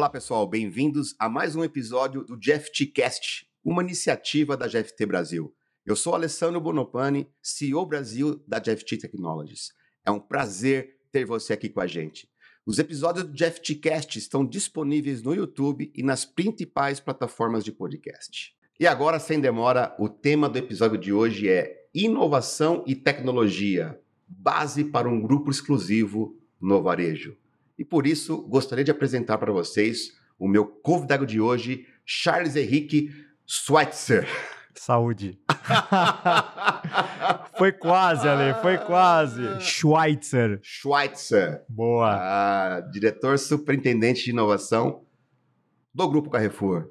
Olá, pessoal, bem-vindos a mais um episódio do GFT Cast, uma iniciativa da GFT Brasil. Eu sou Alessandro Bonopani, CEO Brasil da GFT Technologies. É um prazer ter você aqui com a gente. Os episódios do GFT Cast estão disponíveis no YouTube e nas principais plataformas de podcast. E agora, sem demora, o tema do episódio de hoje é inovação e tecnologia, base para um grupo exclusivo no varejo. E por isso, gostaria de apresentar para vocês o meu convidado de hoje, Charles Henrique Schweitzer. Saúde. foi quase, Ale, foi quase. Schweitzer. Schweitzer. Boa. Ah, diretor superintendente de inovação do Grupo Carrefour.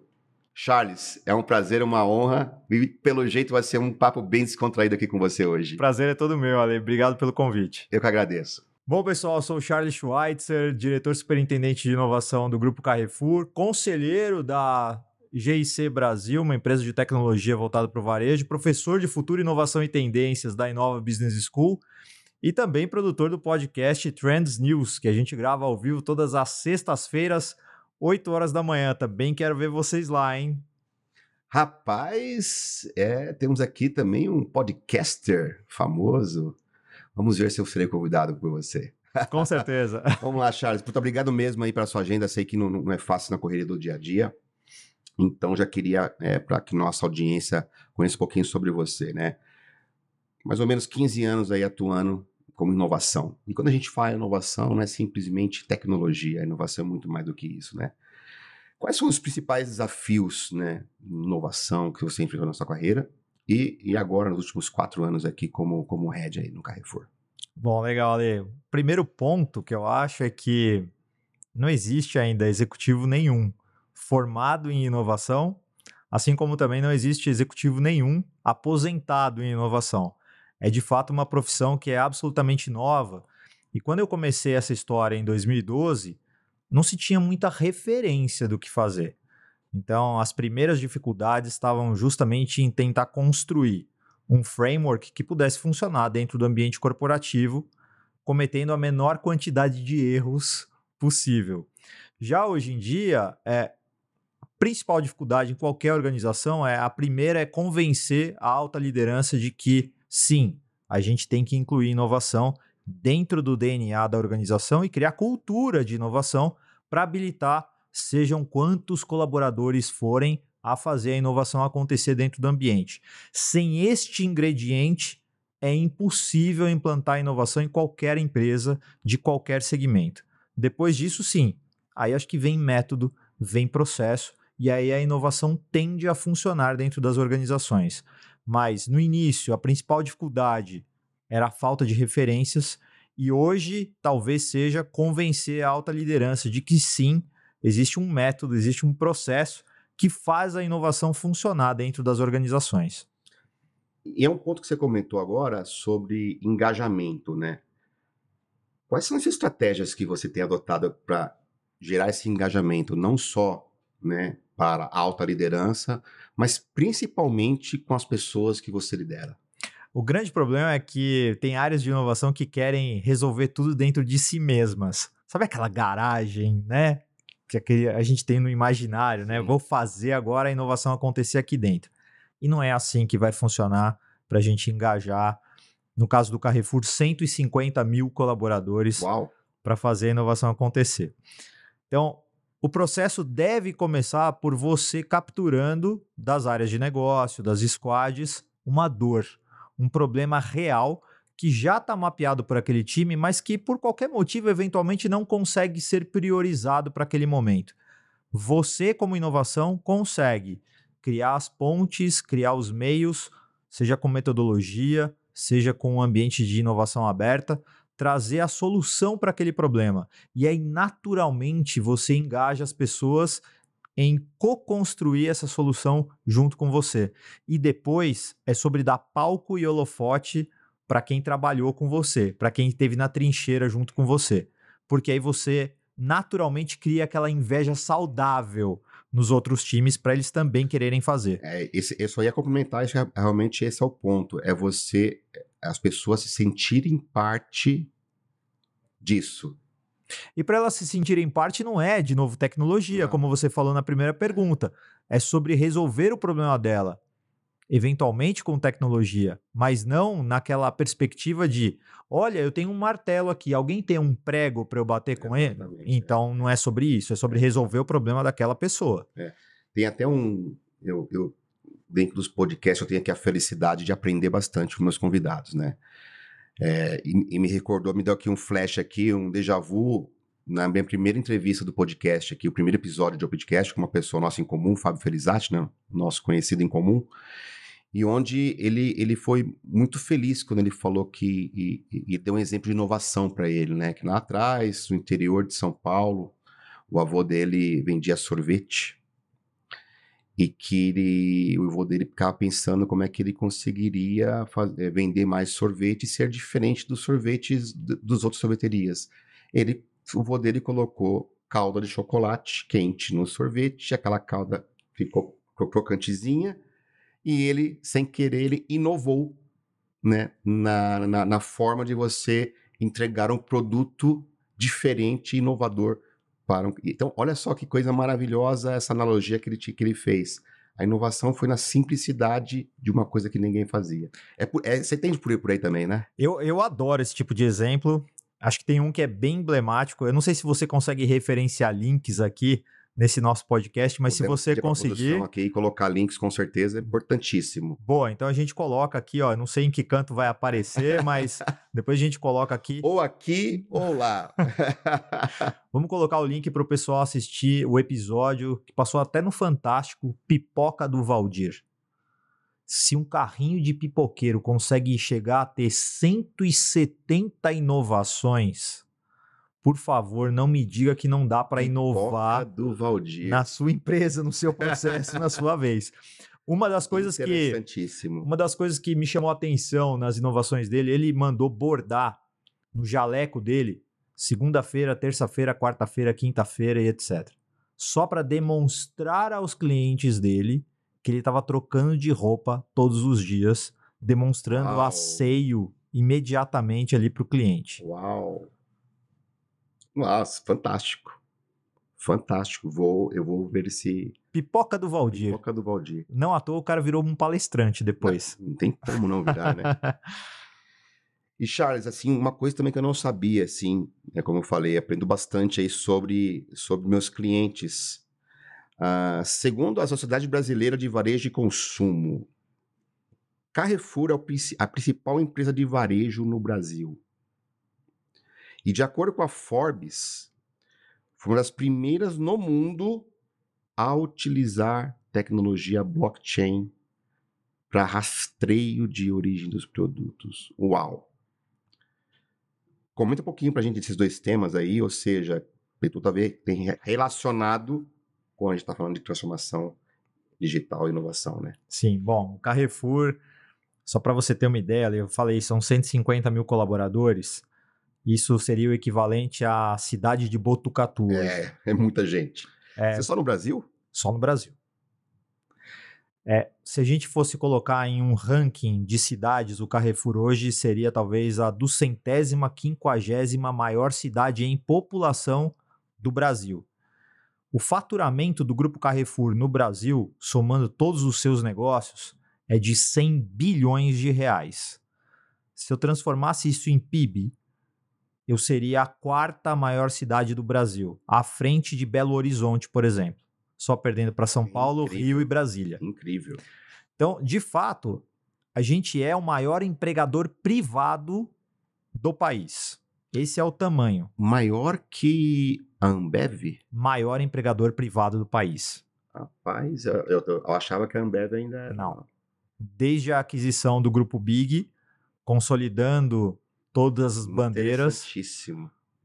Charles, é um prazer, uma honra e pelo jeito vai ser um papo bem descontraído aqui com você hoje. Prazer é todo meu, Ale. Obrigado pelo convite. Eu que agradeço. Bom, pessoal, eu sou o Charles Schweitzer, diretor superintendente de inovação do Grupo Carrefour, conselheiro da GIC Brasil, uma empresa de tecnologia voltada para o varejo, professor de futuro, inovação e tendências da Inova Business School e também produtor do podcast Trends News, que a gente grava ao vivo todas as sextas-feiras, 8 horas da manhã. Também quero ver vocês lá, hein? Rapaz, é, temos aqui também um podcaster famoso Vamos ver se eu serei convidado por você. Com certeza. Vamos lá, Charles. Muito obrigado mesmo aí pela sua agenda. Sei que não, não, é fácil na correria do dia a dia. Então, já queria, é, para que nossa audiência conheça um pouquinho sobre você, né? Mais ou menos 15 anos aí atuando como inovação. E quando a gente fala inovação, não é simplesmente tecnologia. A inovação é muito mais do que isso, né? Quais são os principais desafios, né, inovação que você enfrentou na sua carreira e, e agora, nos últimos quatro anos aqui como, como head aí no Carrefour. Bom, legal, Ale. Primeiro ponto que eu acho é que não existe ainda executivo nenhum formado em inovação, assim como também não existe executivo nenhum aposentado em inovação. É de fato uma profissão que é absolutamente nova. E quando eu comecei essa história em 2012, não se tinha muita referência do que fazer. Então, as primeiras dificuldades estavam justamente em tentar construir um framework que pudesse funcionar dentro do ambiente corporativo, cometendo a menor quantidade de erros possível. Já hoje em dia, é, a principal dificuldade em qualquer organização é a primeira é convencer a alta liderança de que sim, a gente tem que incluir inovação dentro do DNA da organização e criar cultura de inovação para habilitar sejam quantos colaboradores forem a fazer a inovação acontecer dentro do ambiente. Sem este ingrediente, é impossível implantar inovação em qualquer empresa de qualquer segmento. Depois disso, sim, aí acho que vem método, vem processo, e aí a inovação tende a funcionar dentro das organizações. Mas no início, a principal dificuldade era a falta de referências, e hoje talvez seja convencer a alta liderança de que sim, existe um método, existe um processo que faz a inovação funcionar dentro das organizações. E é um ponto que você comentou agora sobre engajamento, né? Quais são as estratégias que você tem adotado para gerar esse engajamento, não só né, para a alta liderança, mas principalmente com as pessoas que você lidera? O grande problema é que tem áreas de inovação que querem resolver tudo dentro de si mesmas. Sabe aquela garagem, né? Que a gente tem no imaginário, né? Sim. Vou fazer agora a inovação acontecer aqui dentro. E não é assim que vai funcionar para a gente engajar, no caso do Carrefour, 150 mil colaboradores para fazer a inovação acontecer. Então, o processo deve começar por você capturando das áreas de negócio, das squads, uma dor, um problema real que já está mapeado por aquele time, mas que por qualquer motivo eventualmente não consegue ser priorizado para aquele momento. Você, como inovação, consegue criar as pontes, criar os meios, seja com metodologia, seja com um ambiente de inovação aberta, trazer a solução para aquele problema. E aí, naturalmente, você engaja as pessoas em co-construir essa solução junto com você. E depois é sobre dar palco e holofote para quem trabalhou com você, para quem esteve na trincheira junto com você. Porque aí você naturalmente cria aquela inveja saudável nos outros times para eles também quererem fazer. É, esse, eu só ia complementar, isso, realmente esse é o ponto, é você, as pessoas se sentirem parte disso. E para elas se sentirem parte, não é, de novo, tecnologia, como você falou na primeira pergunta. É sobre resolver o problema dela, eventualmente com tecnologia, mas não naquela perspectiva de: olha, eu tenho um martelo aqui, alguém tem um prego para eu bater com ele? Exatamente, é. Então não é sobre isso, é sobre resolver o problema daquela pessoa. Tem até um. Eu, eu- dentro dos podcasts, eu tenho aqui a felicidade de aprender bastante com meus convidados, né? É, e, e me recordou, me deu aqui um flash aqui, um déjà vu, na minha primeira entrevista do podcast aqui, o primeiro episódio de podcast com uma pessoa nossa em comum, Fábio Felizati, né? Nosso conhecido em comum. E onde ele, ele foi muito feliz quando ele falou que. E, e- deu um exemplo de inovação para ele, né? Que lá atrás, no interior de São Paulo, o avô dele vendia sorvete e que ele, o avô dele ficava pensando como é que ele conseguiria faz- eh, vender mais sorvete e ser diferente dos sorvetes dos outros sorveterias. Ele, o avô dele colocou calda de chocolate quente no sorvete, aquela calda ficou cro- crocantezinha e ele, sem querer, ele inovou né, na, na, na forma de você entregar um produto diferente e inovador para um... Então, olha só que coisa maravilhosa essa analogia que ele, que ele fez. A inovação foi na simplicidade de uma coisa que ninguém fazia. É por- é- você entende por aí, por aí também, né? Eu, eu adoro esse tipo de exemplo. Acho que tem um que é bem emblemático. Eu não sei se você consegue referenciar links aqui nesse nosso podcast, mas se Podemos você pedir pra conseguir. Aqui e colocar links com certeza é importantíssimo. Boa, então a gente coloca aqui, ó. Não sei em que canto vai aparecer, mas depois a gente coloca aqui. Ou aqui ou lá. Vamos colocar o link para o pessoal assistir o episódio que passou até no Fantástico Pipoca do Valdir. Se um carrinho de pipoqueiro consegue chegar a ter 170 inovações, por favor, não me diga que não dá para inovar Pipoca do Valdir. na sua empresa, no seu processo, na sua vez. Uma das coisas que uma das coisas que me chamou a atenção nas inovações dele, ele mandou bordar no jaleco dele segunda-feira, terça-feira, quarta-feira, quinta-feira e etc. Só para demonstrar aos clientes dele que ele estava trocando de roupa todos os dias, demonstrando Uau. asseio imediatamente ali para o cliente. Uau! Nossa, fantástico. Fantástico. Vou, eu vou ver esse Pipoca do Valdir. Pipoca do Valdir. Não à toa o cara virou um palestrante depois. Não tem como não virar, né? E Charles, assim, uma coisa também que eu não sabia, assim, é como eu falei, aprendo bastante aí sobre, sobre meus clientes. Ah, segundo a Sociedade Brasileira de Varejo e Consumo, Carrefour é a principal empresa de varejo no Brasil. E de acordo com a Forbes, foi uma das primeiras no mundo a utilizar tecnologia blockchain para rastreio de origem dos produtos. Uau! Comenta um pouquinho para a gente desses dois temas aí, ou seja, tudo a ver, tem re- relacionado com a gente está falando de transformação digital e inovação, né? Sim, bom, o Carrefour, só para você ter uma ideia, eu falei, são 150 mil colaboradores. Isso seria o equivalente à cidade de Botucatu, É, é muita gente. É. Você só no Brasil? só no Brasil. É, se a gente fosse colocar em um ranking de cidades, o Carrefour hoje seria talvez a duzentésima, quinquagésima maior cidade em população do Brasil. O faturamento do grupo Carrefour no Brasil, somando todos os seus negócios, é de 100 bilhões de reais. Se eu transformasse isso em PIB, eu seria a quarta maior cidade do Brasil, à frente de Belo Horizonte, por exemplo. Só perdendo para São Paulo, Incrível. Rio e Brasília. Incrível. Então, de fato, a gente é o maior empregador privado do país. Esse é o tamanho. Maior que a Ambev? Maior empregador privado do país. Rapaz, eu, eu- eu achava que a Ambev ainda era. Não. Desde a aquisição do grupo Big, consolidando todas as bandeiras,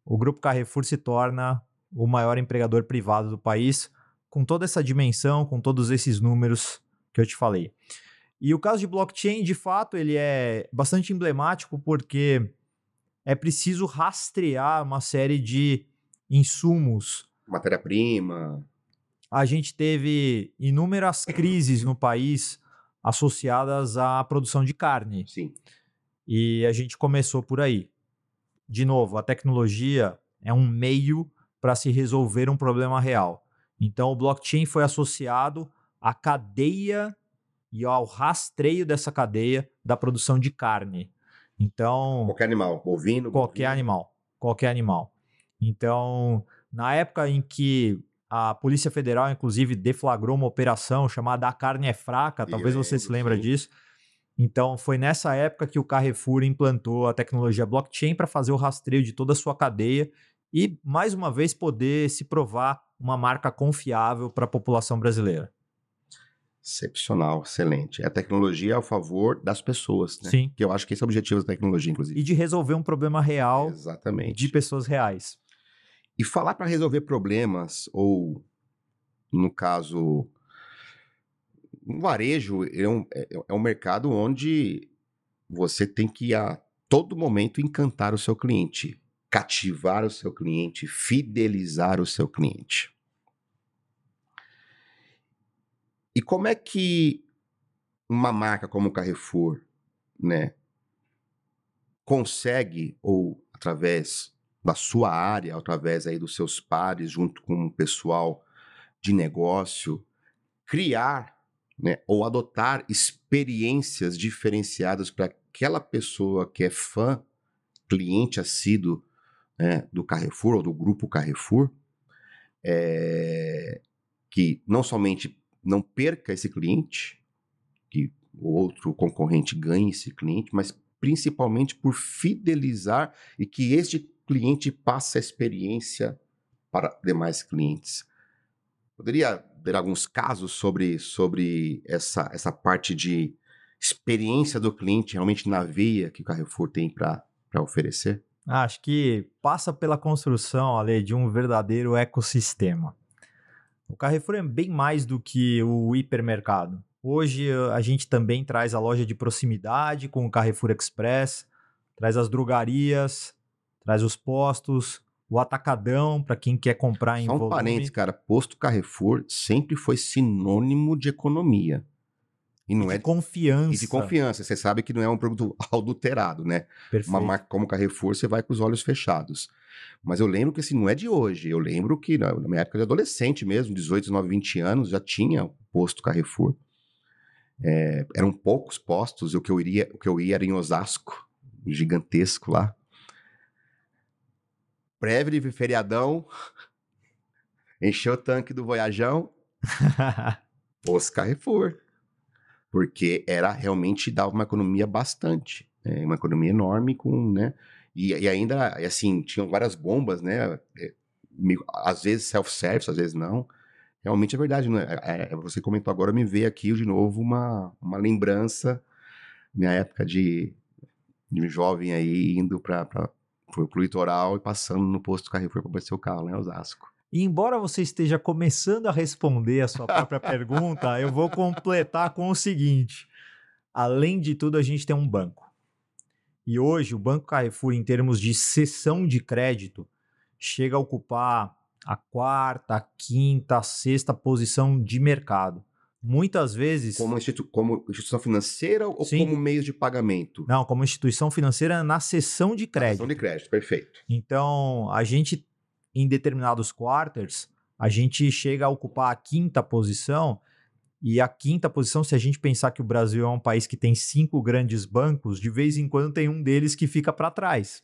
o grupo Carrefour se torna o maior empregador privado do país, com toda essa dimensão, com todos esses números que eu te falei. E o caso de blockchain, de fato, ele é bastante emblemático porque é preciso rastrear uma série de insumos. Matéria-prima. A gente teve inúmeras crises no país associadas à produção de carne. Sim. E a gente começou por aí. De novo, a tecnologia é um meio para se resolver um problema real. Então, o blockchain foi associado à cadeia e ao rastreio dessa cadeia da produção de carne. Então. Qualquer animal, bovino. Qualquer bovino. animal. Qualquer animal. Então, na época em que a Polícia Federal, inclusive, deflagrou uma operação chamada A Carne é Fraca, talvez você se lembre disso. Então, foi nessa época que o Carrefour implantou a tecnologia blockchain para fazer o rastreio de toda a sua cadeia e, mais uma vez, poder se provar uma marca confiável para a população brasileira. Excepcional, excelente. É a tecnologia ao favor das pessoas, né? Sim. Que eu acho que esse é o objetivo da tecnologia, inclusive. E de resolver um problema real Exatamente. de pessoas reais. E falar para resolver problemas, ou, no caso, um varejo é um, é, é um mercado onde você tem que, a todo momento, encantar o seu cliente, cativar o seu cliente, fidelizar o seu cliente. E como é que uma marca como o Carrefour, né, consegue, ou através da sua área, através aí dos seus pares, junto com o pessoal de negócio, criar né, ou adotar experiências diferenciadas para aquela pessoa que é fã, cliente assíduo né, do Carrefour ou do grupo Carrefour, é, que não somente não perca esse cliente, que o outro concorrente ganhe esse cliente, mas principalmente por fidelizar e que este cliente passe a experiência para demais clientes. Poderia ter alguns casos sobre, sobre essa, essa parte de experiência do cliente realmente na veia que o Carrefour tem para oferecer? Acho que passa pela construção, de um verdadeiro ecossistema. O Carrefour é bem mais do que o hipermercado. Hoje a gente também traz a loja de proximidade com o Carrefour Express, traz as drogarias, traz os postos, o atacadão para quem quer comprar em Só um volume. parênteses, cara, posto Carrefour sempre foi sinônimo de economia. E não de é confiança. e de confiança. Você sabe que não é um produto adulterado, né? Perfeito. Uma marca como Carrefour, você vai com os olhos fechados. Mas eu lembro que assim, não é de hoje. Eu lembro que na, na minha época de adolescente mesmo, 18, 19, 20 anos, já tinha o posto Carrefour. É, eram poucos postos, o que eu iria, o que eu ia era em Osasco, gigantesco lá. Breve feriadão, encheu o tanque do Voyajão, posto Carrefour. Porque era realmente dava uma economia bastante, né? uma economia enorme com, né? E, e ainda, assim, tinham várias bombas, né? É, Às vezes self-service, às vezes não. Realmente é verdade, né? É- é- você comentou agora, me veio aqui de novo uma, uma lembrança, minha época de, de jovem aí, indo para o litoral e passando no posto Carrefour para abastecer o carro lá em Osasco. E embora você esteja começando a responder a sua própria pergunta, eu vou completar com o seguinte: além de tudo, a gente tem um banco. E hoje, o Banco Carrefour, em termos de cessão de crédito, chega a ocupar a quarta, a quinta, a sexta posição de mercado. Muitas vezes. Como, institu como instituição financeira ou Sim. como meio de pagamento? Não, como instituição financeira na cessão de crédito. Cartão de crédito, perfeito. Então, a gente, em determinados quarters, a gente chega a ocupar a quinta posição. E a quinta posição, se a gente pensar que o Brasil é um país que tem cinco grandes bancos, de vez em quando tem um deles que fica para trás.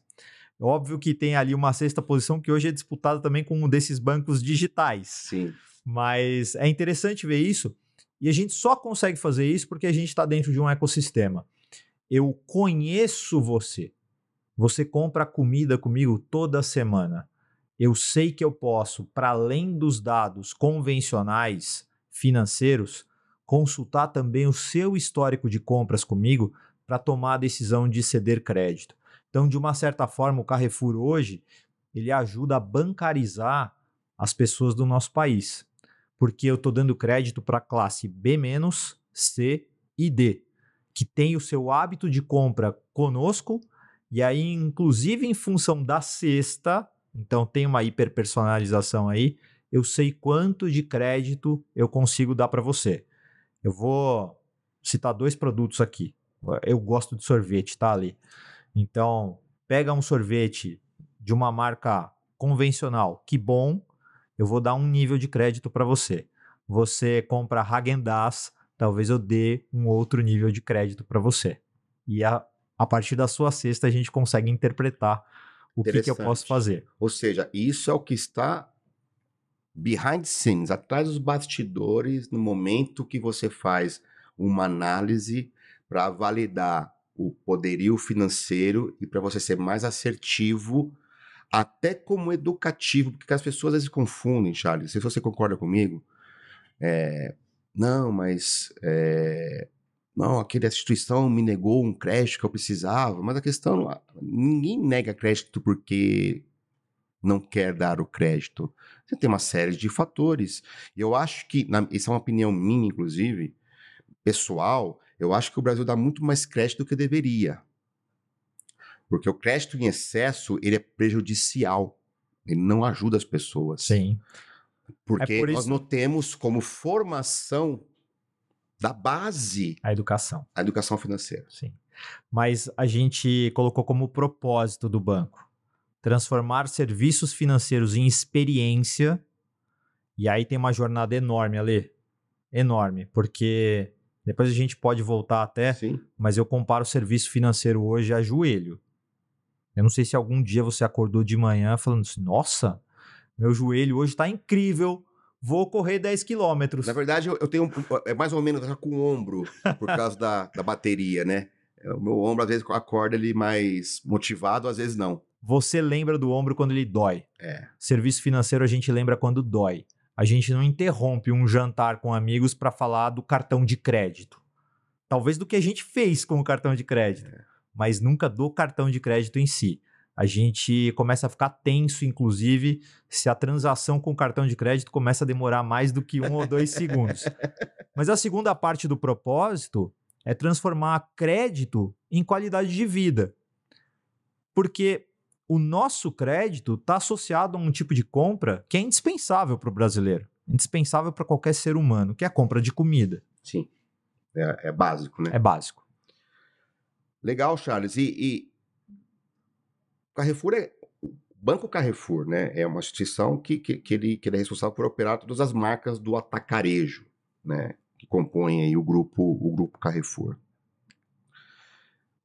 Óbvio que tem ali uma sexta posição que hoje é disputada também com um desses bancos digitais. Sim. Mas é interessante ver isso. E a gente só consegue fazer isso porque a gente está dentro de um ecossistema. Eu conheço você. Você compra comida comigo toda semana. Eu sei que eu posso, para além dos dados convencionais financeiros, consultar também o seu histórico de compras comigo para tomar a decisão de ceder crédito. Então, de uma certa forma, o Carrefour hoje ele ajuda a bancarizar as pessoas do nosso país, porque eu estou dando crédito para a classe B-, C e D, que tem o seu hábito de compra conosco, e aí, inclusive em função da cesta, então tem uma hiperpersonalização aí, eu sei quanto de crédito eu consigo dar para você. Eu vou citar dois produtos aqui. Eu gosto de sorvete, tá ali. Então, pega um sorvete de uma marca convencional. Que bom, eu vou dar um nível de crédito para você. Você compra Häagen-Dazs, talvez eu dê um outro nível de crédito para você. E a, a partir da sua cesta a gente consegue interpretar o que, que eu posso fazer. Ou seja, isso é o que está behind scenes, atrás dos bastidores, no momento que você faz uma análise para validar o poderio financeiro e para você ser mais assertivo, até como educativo, porque as pessoas às vezes confundem, Charles. Se você concorda comigo, é, não, mas é, não, aquela instituição me negou um crédito que eu precisava, mas a questão, ninguém nega crédito porque não quer dar o crédito. Você tem uma série de fatores. E eu acho que, na, isso é uma opinião minha, inclusive, pessoal, eu acho que o Brasil dá muito mais crédito do que deveria. Porque o crédito em excesso, ele é prejudicial. Ele não ajuda as pessoas. Sim. Porque é por nós não temos como formação da base a educação. A educação financeira. Sim. Mas a gente colocou como propósito do banco transformar serviços financeiros em experiência. E aí tem uma jornada enorme, Ale. Enorme, porque depois a gente pode voltar até, Sim. mas eu comparo o serviço financeiro hoje a joelho. Eu não sei se algum dia você acordou de manhã falando assim: nossa, meu joelho hoje está incrível, vou correr 10 quilômetros. Na verdade, eu, tenho é mais ou menos com o ombro, por causa da, da bateria, né? O meu ombro, às vezes, acorda ele mais motivado, às vezes não. Você lembra do ombro quando ele dói. É. Serviço financeiro a gente lembra quando dói. A gente não interrompe um jantar com amigos para falar do cartão de crédito. Talvez do que a gente fez com o cartão de crédito, é. Mas nunca do cartão de crédito em si. A gente começa a ficar tenso, inclusive, se a transação com o cartão de crédito começa a demorar mais do que um ou dois segundos. Mas a segunda parte do propósito é transformar crédito em qualidade de vida. Porque o nosso crédito está associado a um tipo de compra que é indispensável para o brasileiro, indispensável para qualquer ser humano, que é a compra de comida. Sim. É, é básico, né? É básico. Legal, Charles. E, e Carrefour é. Banco Carrefour, né? É uma instituição que, que, que, ele, que ele é responsável por operar todas as marcas do atacarejo, né? Que compõem aí o grupo, o grupo Carrefour.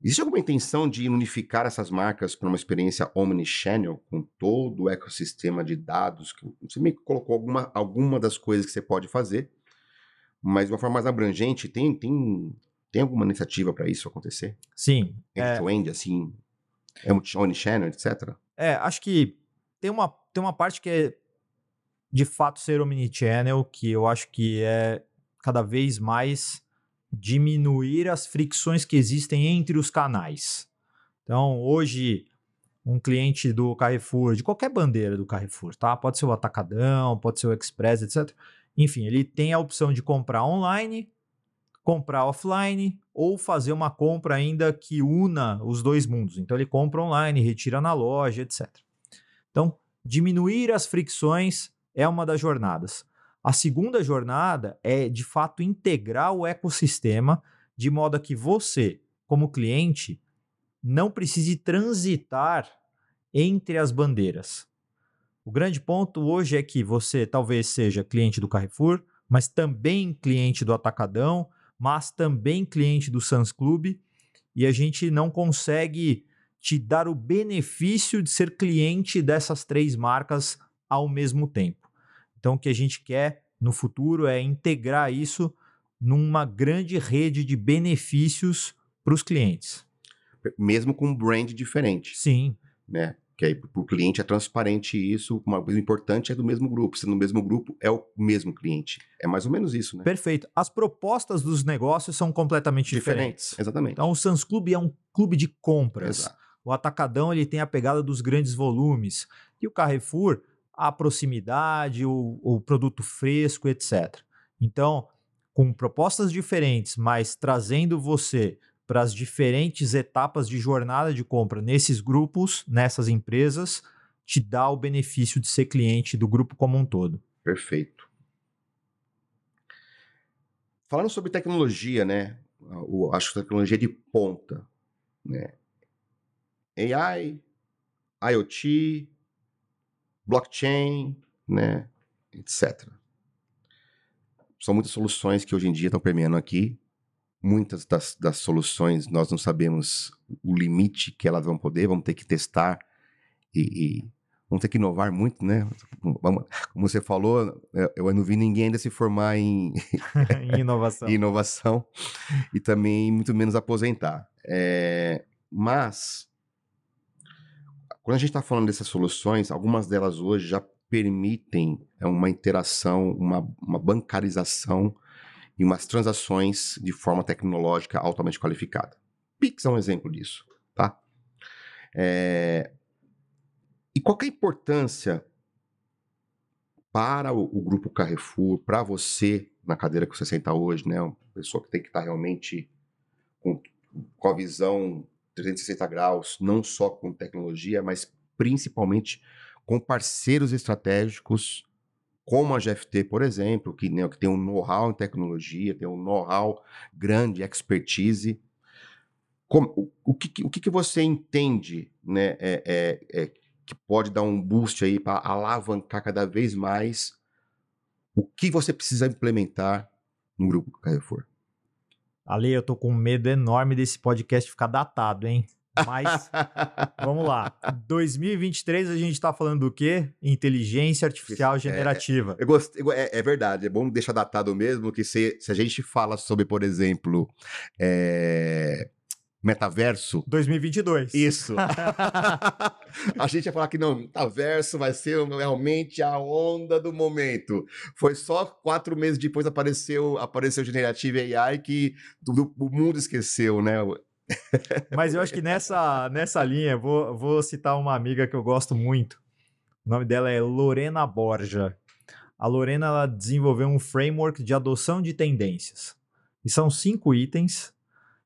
Existe alguma intenção de unificar essas marcas para uma experiência omnichannel, com todo o ecossistema de dados? Que você me colocou alguma, alguma das coisas que você pode fazer, mas de uma forma mais abrangente, tem, tem, tem alguma iniciativa para isso acontecer? Sim. End-to-end, é... assim, é omnichannel, etc? É, acho que tem uma, tem uma parte que é de fato ser omnichannel, que eu acho que é cada vez mais diminuir as fricções que existem entre os canais. Então, hoje, um cliente do Carrefour, de qualquer bandeira do Carrefour, tá? Pode ser o Atacadão, pode ser o Express, etc. Enfim, ele tem a opção de comprar online, comprar offline ou fazer uma compra ainda que una os dois mundos. Então, ele compra online, retira na loja, etc. Então, diminuir as fricções é uma das jornadas. A segunda jornada é, de fato, integrar o ecossistema de modo a que você, como cliente, não precise transitar entre as bandeiras. O grande ponto hoje é que você talvez seja cliente do Carrefour, mas também cliente do Atacadão, mas também cliente do Sans Club, e a gente não consegue te dar o benefício de ser cliente dessas três marcas ao mesmo tempo. Então, o que a gente quer no futuro é integrar isso numa grande rede de benefícios para os clientes. Mesmo com um brand diferente. Sim. Né? Que aí para o cliente é transparente isso. Uma coisa importante é do mesmo grupo. Se no mesmo grupo é o mesmo cliente. É mais ou menos isso, né? Perfeito. As propostas dos negócios são completamente diferentes. diferentes. Exatamente. Então o Sans Club é um clube de compras. Exato. O Atacadão ele tem a pegada dos grandes volumes. E o Carrefour a proximidade, o, o produto fresco, etc. Então, com propostas diferentes, mas trazendo você para as diferentes etapas de jornada de compra nesses grupos, nessas empresas, te dá o benefício de ser cliente do grupo como um todo. Perfeito. Falando sobre tecnologia, né? O, acho que tecnologia de ponta, né? AI, IoT, blockchain, né, etc. São muitas soluções que hoje em dia estão permeando aqui. Muitas das, das soluções nós não sabemos o limite que elas vão poder, vamos ter que testar e, e vamos ter que inovar muito, né? Como você falou, eu não vi ninguém ainda se formar em, em inovação. inovação e também muito menos aposentar. É, mas quando a gente está falando dessas soluções, algumas delas hoje já permitem é, uma interação, uma, uma bancarização e umas transações de forma tecnológica altamente qualificada. Pix é um exemplo disso, tá? É... E qual é a importância para o, o, grupo Carrefour, para você na cadeira que você senta hoje, né? Uma pessoa que tem que estar tá realmente com, com a visão 360 graus, não só com tecnologia, mas principalmente com parceiros estratégicos como a GFT, por exemplo, que, né, que tem um know-how em tecnologia, tem um know-how grande, expertise. Como, o, o, que, o que, você entende né, é, é, é, que pode dar um boost aí para alavancar cada vez mais o que você precisa implementar no grupo Carrefour? Ali, eu tô com medo enorme desse podcast ficar datado, hein? Mas vamos lá. 2023 a gente está falando do quê? Inteligência artificial é, generativa. É, eu é, é, verdade, é bom deixar datado mesmo que se, se a gente fala sobre, por exemplo, é, metaverso. 2022. Isso. a gente ia falar que não, metaverso vai ser realmente a onda do momento. Foi só quatro meses depois apareceu apareceu generative AI que o mundo esqueceu, né? Mas eu acho que nessa, nessa linha, vou, vou citar uma amiga que eu gosto muito. O nome dela é Lorena Borja. A Lorena ela desenvolveu um framework de adoção de tendências. E são cinco itens.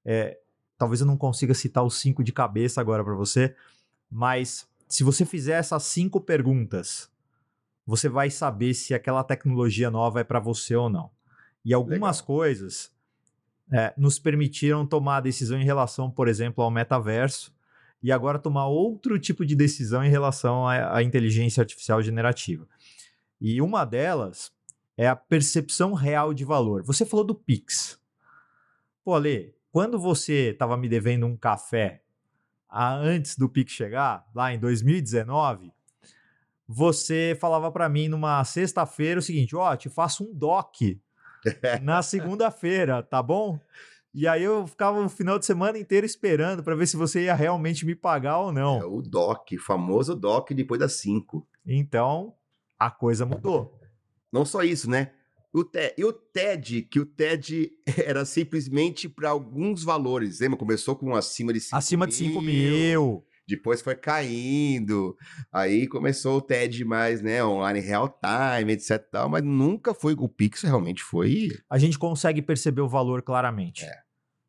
É, talvez eu não consiga citar os cinco de cabeça agora para você, mas se você fizer essas cinco perguntas, você vai saber se aquela tecnologia nova é para você ou não. E algumas Legal. coisas é, nos permitiram tomar a decisão em relação, por exemplo, ao metaverso, e agora tomar outro tipo de decisão em relação à, à inteligência artificial generativa. E uma delas é a percepção real de valor. Você falou do Pix. Pô, Ale, quando você estava me devendo um café a, antes do Pix chegar, lá em 2019, você falava para mim numa sexta-feira o seguinte: ó, oh, te faço um DOC na segunda-feira, tá bom? E aí eu ficava o final de semana inteiro esperando para ver se você ia realmente me pagar ou não. É o DOC, famoso DOC depois das 5. Então, a coisa mudou. Não só isso, né? O TED, e o TED, que o TED era simplesmente para alguns valores. Lembra? Começou com acima de 5 Acima mil. de 5 mil depois foi caindo, aí começou o TED mais, né, online real time, etc tal, mas nunca foi, o Pix realmente foi... A gente consegue perceber o valor claramente. É.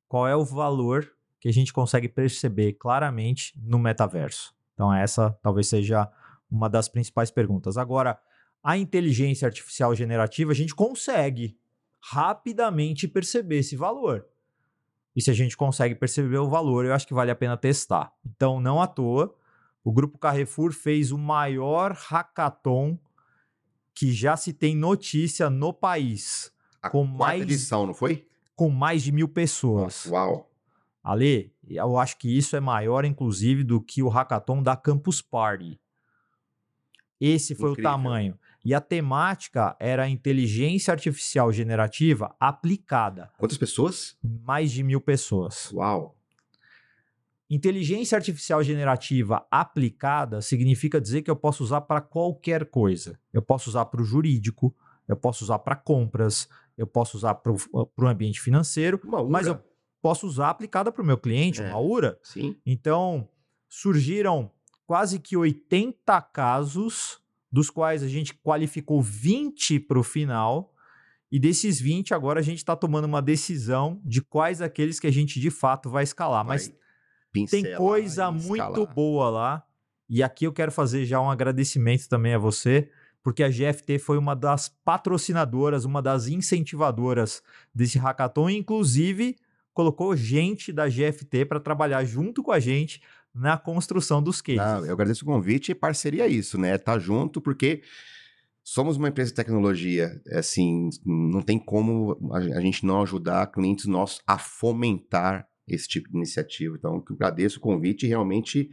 Qual é o valor que a gente consegue perceber claramente no metaverso? Então essa talvez seja uma das principais perguntas. Agora, a inteligência artificial generativa, a gente consegue rapidamente perceber esse valor. E se a gente consegue perceber o valor, eu acho que vale a pena testar. Então, não à toa, o Grupo Carrefour fez o maior hackathon que já se tem notícia no país. A com mais edição, não foi? Com mais de mil pessoas. Uau! Ale, eu acho que isso é maior, inclusive, do que o hackathon da Campus Party. Esse foi Incrível. o tamanho. E a temática era inteligência artificial generativa aplicada. Quantas pessoas? Mais de mil pessoas. Uau! Inteligência artificial generativa aplicada significa dizer que eu posso usar para qualquer coisa. Eu posso usar para o jurídico, eu posso usar para compras, eu posso usar para o ambiente financeiro, mas eu posso usar aplicada para o meu cliente, é. uma URA. Sim. Então, surgiram quase que 80 casos dos quais a gente qualificou 20 para o final. E desses 20, agora a gente está tomando uma decisão de quais aqueles que a gente de fato vai escalar. Vai Mas tem coisa muito boa lá. E aqui eu quero fazer já um agradecimento também a você, porque a GFT foi uma das patrocinadoras, uma das incentivadoras desse hackathon, inclusive colocou gente da GFT para trabalhar junto com a gente na construção dos cases. Eu agradeço o convite e parceria é isso, né? Tá junto, porque somos uma empresa de tecnologia. Assim, não tem como a gente não ajudar clientes nossos a fomentar esse tipo de iniciativa. Então, eu agradeço o convite e realmente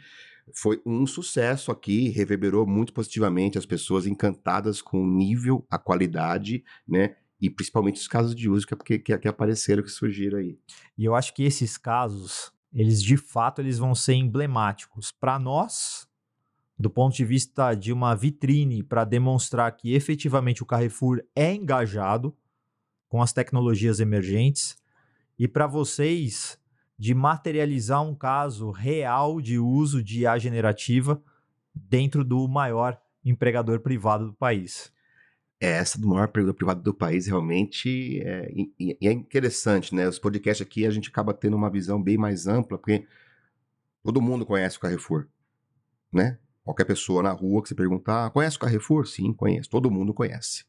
foi um sucesso aqui, reverberou muito positivamente as pessoas encantadas com o nível, a qualidade, né? E principalmente os casos de uso que, que, que apareceram, que surgiram aí. E eu acho que esses casos, eles de fato eles vão ser emblemáticos para nós, do ponto de vista de uma vitrine para demonstrar que efetivamente o Carrefour é engajado com as tecnologias emergentes e para vocês de materializar um caso real de uso de IA generativa dentro do maior empregador privado do país. É, essa do maior empregador privado do país realmente é, e, é interessante, né? Os podcasts aqui a gente acaba tendo uma visão bem mais ampla, porque todo mundo conhece o Carrefour, né? Qualquer pessoa na rua que você perguntar, ah, conhece o Carrefour? Sim, conhece. Todo mundo conhece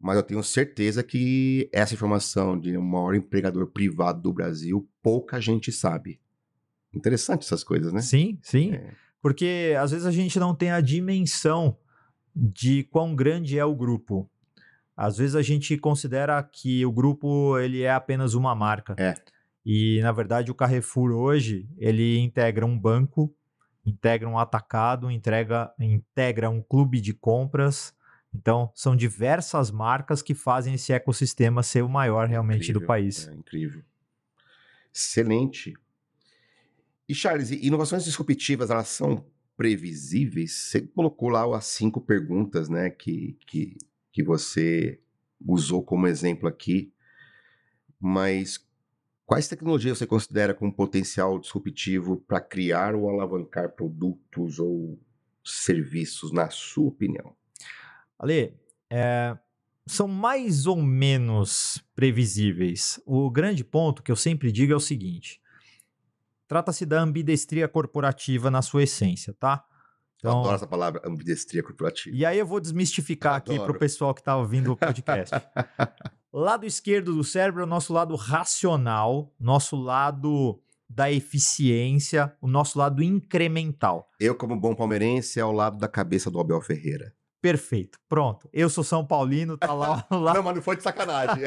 mas eu tenho certeza que essa informação de um maior empregador privado do Brasil, pouca gente sabe. Interessante essas coisas, né? Sim, sim. É. Porque às vezes a gente não tem a dimensão de quão grande é o grupo. Às vezes a gente considera que o grupo ele é apenas uma marca. É. E na verdade o Carrefour hoje ele integra um banco, integra um atacado, entrega, integra um clube de compras, então, são diversas marcas que fazem esse ecossistema ser o maior realmente incrível, do país. É incrível. Excelente. E Charles, inovações disruptivas, elas são previsíveis? Você colocou lá as cinco perguntas, né, que, que, que você usou como exemplo aqui, mas quais tecnologias você considera com potencial disruptivo para criar ou alavancar produtos ou serviços, na sua opinião? Ale, é, são mais ou menos previsíveis. O grande ponto que eu sempre digo é o seguinte: trata-se da ambidestria corporativa na sua essência, tá? Então, eu adoro essa palavra, ambidestria corporativa. E aí eu vou desmistificar aqui para o pessoal que está ouvindo o podcast. lado esquerdo do cérebro é o nosso lado racional, nosso lado da eficiência, o nosso lado incremental. Eu, como bom palmeirense, é ao lado da cabeça do Abel Ferreira. Perfeito. Pronto. Eu sou São Paulino, tá lá. lá... Não, mas não foi de sacanagem.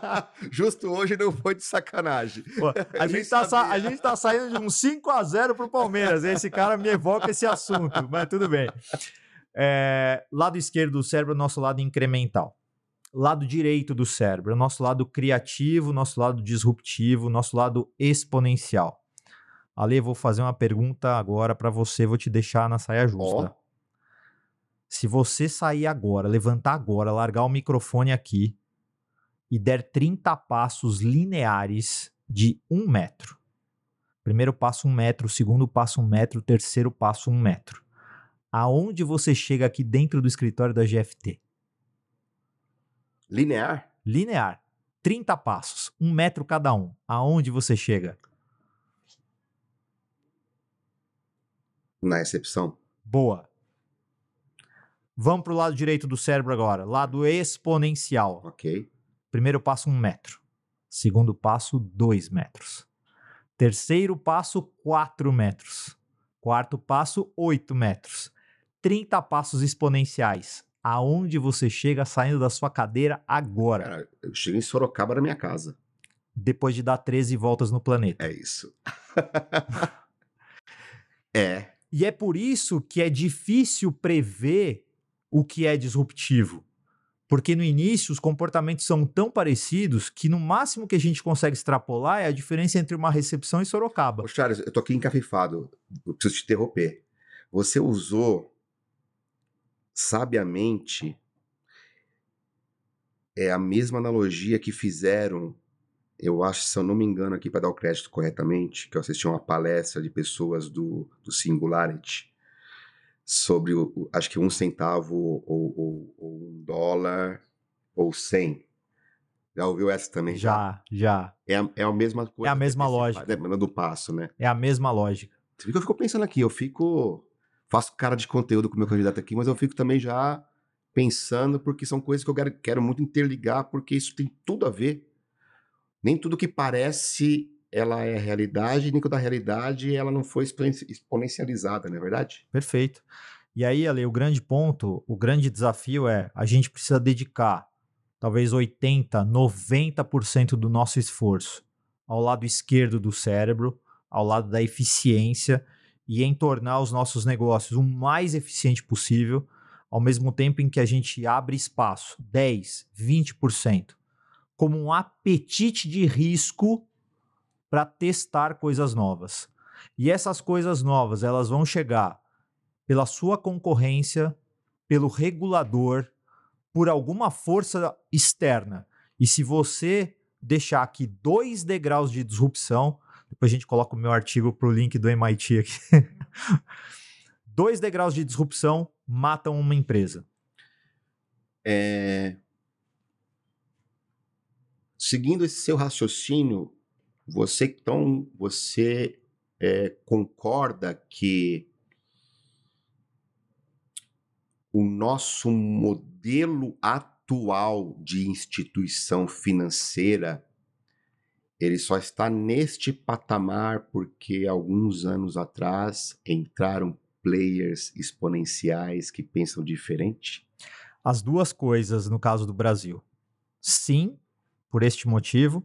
Justo hoje não foi de sacanagem. Pô, a, gente tá sa... a gente tá saindo de um 5 a 0 pro Palmeiras. Esse cara me evoca esse assunto, mas tudo bem. É... Lado esquerdo do cérebro, nosso lado incremental. Lado direito do cérebro, nosso lado criativo, nosso lado disruptivo, nosso lado exponencial. Ale, vou fazer uma pergunta agora para você, vou te deixar na saia justa. Oh. Se você sair agora, levantar agora, largar o microfone aqui e der 30 passos lineares de um metro. Primeiro passo um metro, segundo passo um metro, terceiro passo um metro. Aonde você chega aqui dentro do escritório da GFT? Linear? Linear. 30 passos, um metro cada um. Aonde você chega? Na recepção. Boa. Vamos para o lado direito do cérebro agora, lado exponencial. Ok. Primeiro passo, um metro. Segundo passo, dois metros. Terceiro passo, quatro metros. Quarto passo, oito metros. 30 passos exponenciais. Aonde você chega saindo da sua cadeira agora? Cara, eu chego em Sorocaba na minha casa. Depois de dar 13 voltas no planeta. É isso. é. E é por isso que é difícil prever o que é disruptivo. Porque no início os comportamentos são tão parecidos que no máximo que a gente consegue extrapolar é a diferença entre uma recepção e Sorocaba. Ô Charles, eu tô aqui encafifado, eu preciso te interromper. Você usou sabiamente é a mesma analogia que fizeram, eu acho, se eu não me engano aqui para dar o crédito corretamente, que eu assisti uma palestra de pessoas do, do Singularity, sobre, o, acho que um centavo ou, ou, ou, um dólar ou cem. Já ouviu essa também? Já, já. É, a, é a mesma coisa. É a mesma lógica. Demanda do passo, né? É a mesma lógica. Você fica, eu fico pensando aqui, eu fico. Faço cara de conteúdo com o meu candidato aqui, mas eu fico também já pensando, porque são coisas que eu quero, quero muito interligar, porque isso tem tudo a ver. Nem tudo que parece ela é realidade, e dentro da realidade ela não foi exponencializada, não é verdade? Perfeito. E aí, Ale, o grande ponto, o grande desafio é a gente precisa dedicar talvez 80, 90% do nosso esforço ao lado esquerdo do cérebro, ao lado da eficiência e em tornar os nossos negócios o mais eficiente possível, ao mesmo tempo em que a gente abre espaço, 10, 20%, como um apetite de risco para testar coisas novas. E essas coisas novas, elas vão chegar pela sua concorrência, pelo regulador, por alguma força externa. E se você deixar aqui dois degraus de disrupção, depois a gente coloca o meu artigo para o link do MIT aqui. dois degraus de disrupção matam uma empresa. É... Seguindo esse seu raciocínio, você então você é, concorda que o nosso modelo atual de instituição financeira ele só está neste patamar porque alguns anos atrás entraram players exponenciais que pensam diferente? As duas coisas no caso do Brasil. Sim, por este motivo,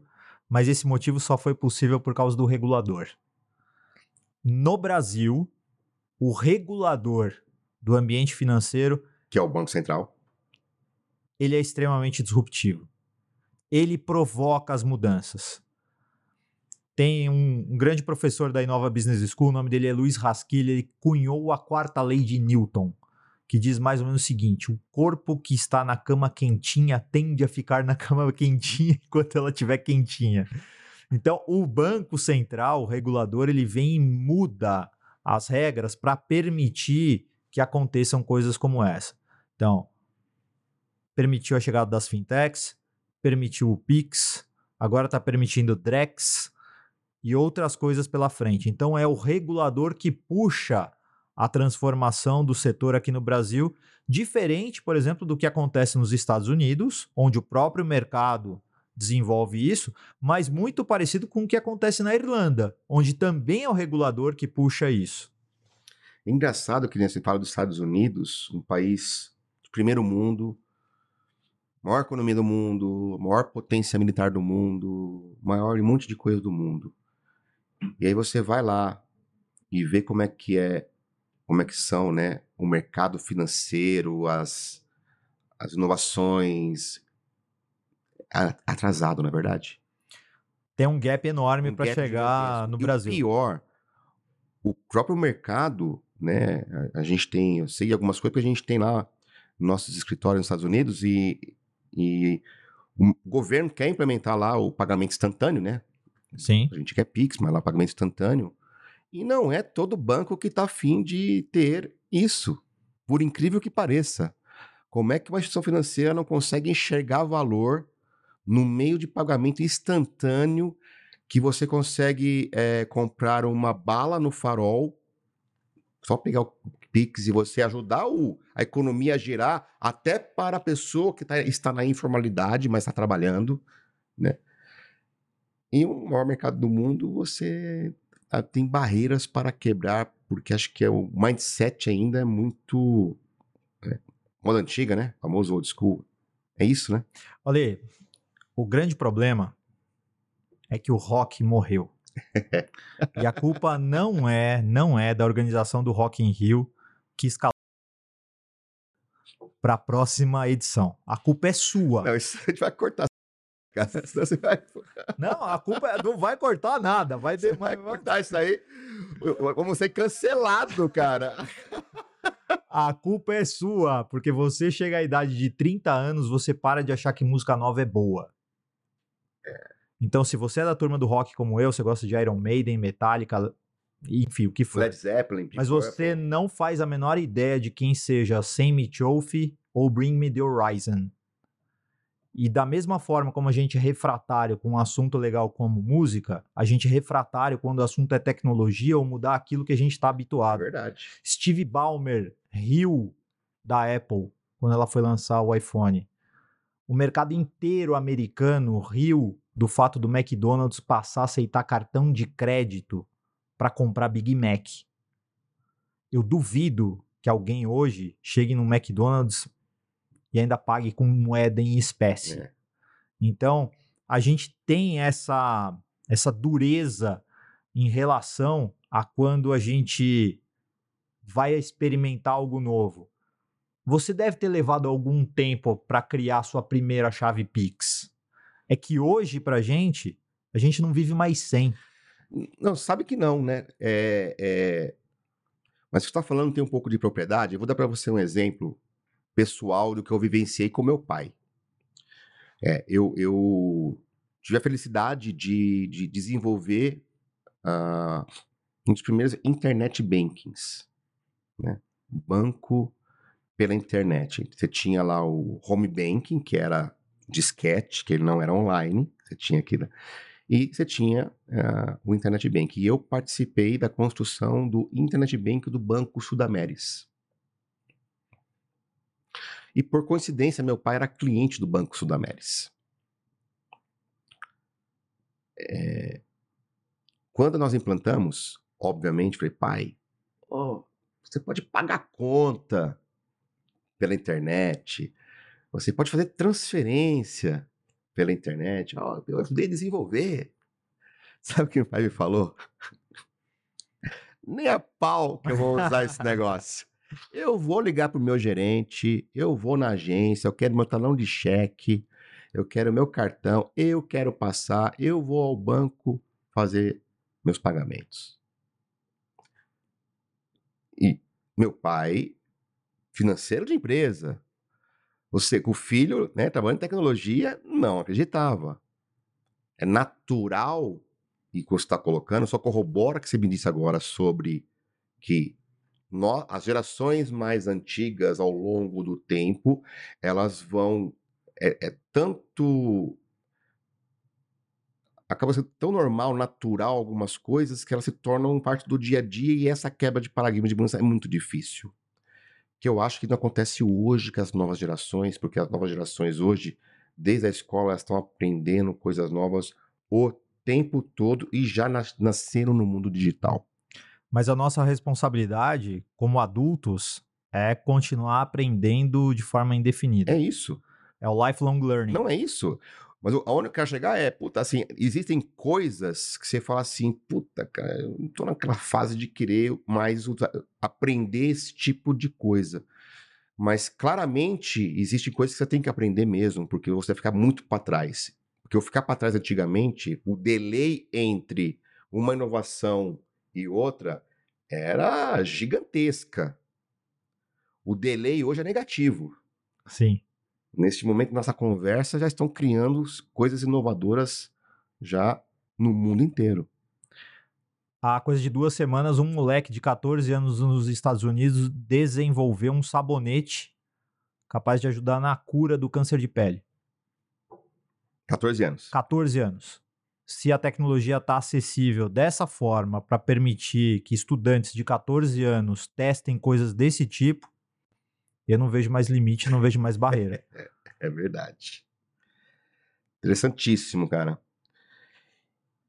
mas esse motivo só foi possível por causa do regulador. No Brasil, o regulador do ambiente financeiro. Que é o Banco Central. Ele é extremamente disruptivo. Ele provoca as mudanças. Tem um, um, grande professor da Inova Business School, o nome dele é Luiz Rasquilha, ele cunhou a quarta lei de Newton, que diz mais ou menos o seguinte: o corpo que está na cama quentinha tende a ficar na cama quentinha enquanto ela estiver quentinha. Então, o Banco Central, o regulador, ele vem e muda as regras para permitir que aconteçam coisas como essa. Então, permitiu a chegada das fintechs, permitiu o Pix, agora está permitindo o Drex e outras coisas pela frente. Então, é o regulador que puxa a transformação do setor aqui no Brasil, diferente, por exemplo, do que acontece nos Estados Unidos, onde o próprio mercado desenvolve isso, mas muito parecido com o que acontece na Irlanda, onde também é o regulador que puxa isso. Engraçado que você fala dos Estados Unidos, um país de primeiro mundo, maior economia do mundo, maior potência militar do mundo, maior um monte de coisa do mundo. E aí você vai lá e vê como é que é, como é que são, né, o mercado financeiro, as, as inovações atrasado, na é verdade. Tem um gap enorme um para chegar no e Brasil. O pior, o próprio mercado né? A, a, gente tem, eu sei algumas coisas que a gente tem lá nossos escritórios nos Estados Unidos e, e o governo quer implementar lá o pagamento instantâneo, né? Sim. A gente quer Pix, mas lá pagamento instantâneo. E não é todo banco que está afim de ter isso, por incrível que pareça. Como é que uma instituição financeira não consegue enxergar valor no meio de pagamento instantâneo que você consegue é, comprar uma bala no farol só pegar o Pix e você ajudar o, a economia a girar, até para a pessoa que tá, está na informalidade, mas está trabalhando, né? Em um maior mercado do mundo, você tem barreiras para quebrar, porque acho que é o mindset ainda é muito é, moda antiga, né? O famoso old school. É isso, né? Olha, o grande problema é que o rock morreu e a culpa não é, não é da organização do Rock in Rio que escalou para a próxima edição. A culpa é sua. Não, isso a gente vai cortar. Vai... Não, a culpa é, não vai cortar nada. Vai, de, vai, vai cortar isso aí. Vamos ser cancelado, cara. A culpa é sua, porque você chega à idade de 30 anos, você para de achar que música nova é boa. É. Então, se você é da turma do rock como eu, você gosta de Iron Maiden, Metallica, enfim, o que for. Led Zeppelin. Mas você não faz a menor ideia de quem seja Sammy Chofi ou Bring Me The Horizon. E da mesma forma como a gente é refratário com um assunto legal como música, a gente é refratário quando o assunto é tecnologia ou mudar aquilo que a gente está habituado. É verdade. Steve Ballmer riu da Apple quando ela foi lançar o iPhone. O mercado inteiro americano riu do fato do McDonald's passar a aceitar cartão de crédito para comprar Big Mac. Eu duvido que alguém hoje chegue no McDonald's e ainda pague com moeda em espécie. É. Então, a gente tem essa essa dureza em relação a quando a gente vai experimentar algo novo. Você deve ter levado algum tempo para criar sua primeira chave Pix. É que hoje, para a gente, a gente não vive mais sem. Não, sabe que não, né? É, é... Mas você está falando tem um pouco de propriedade. Eu vou dar para você um exemplo pessoal do que eu vivenciei com meu pai. É, eu, eu tive a felicidade de, de desenvolver uh, um dos primeiros internet bankings, né? Banco pela internet. Você tinha lá o home banking, que era disquete, que ele não era online, você tinha aqui, e você tinha uh, o internet bank. E eu participei da construção do internet bank do Banco Sudameris. E por coincidência, meu pai era cliente do Banco Sudameris. É... Quando nós implantamos, obviamente, falei, pai, oh, você pode pagar conta pela internet, você pode fazer transferência pela internet. Oh, eu ajudei a desenvolver. Sabe o que meu pai me falou? Nem a pau que eu vou usar esse negócio. Eu vou ligar para o meu gerente, eu vou na agência, eu quero meu talão de cheque, eu quero meu cartão, eu quero passar, eu vou ao banco fazer meus pagamentos. E meu pai, financeiro de empresa, você, o filho, né, trabalhando em tecnologia, não acreditava. É natural, e que você está colocando, só corrobora que você me disse agora sobre que as gerações mais antigas, ao longo do tempo, elas vão. É, é tanto. Acaba sendo tão normal, natural algumas coisas que elas se tornam parte do dia a dia e essa quebra de paradigma de mudança é muito difícil. Que eu acho que não acontece hoje com as novas gerações, porque as novas gerações hoje, desde a escola, elas estão aprendendo coisas novas o tempo todo e já nasceram no mundo digital. Mas a nossa responsabilidade como adultos é continuar aprendendo de forma indefinida. É isso. É o lifelong learning. Não é isso. Mas aonde eu quero chegar é, puta, assim, existem coisas que você fala assim, puta, cara, eu não tô naquela fase de querer mais aprender esse tipo de coisa. Mas claramente existem coisas que você tem que aprender mesmo, porque você vai ficar muito para trás. Porque eu ficar para trás antigamente, o delay entre uma inovação e outra era gigantesca. O delay hoje é negativo. Sim. Neste momento, nossa conversa já estão criando coisas inovadoras já no mundo inteiro. Há coisa de duas semanas, um moleque de 14 anos nos Estados Unidos desenvolveu um sabonete capaz de ajudar na cura do câncer de pele. 14 anos. 14 anos se a tecnologia está acessível dessa forma para permitir que estudantes de 14 anos testem coisas desse tipo, eu não vejo mais limite, não vejo mais barreira. é verdade. Interessantíssimo, cara.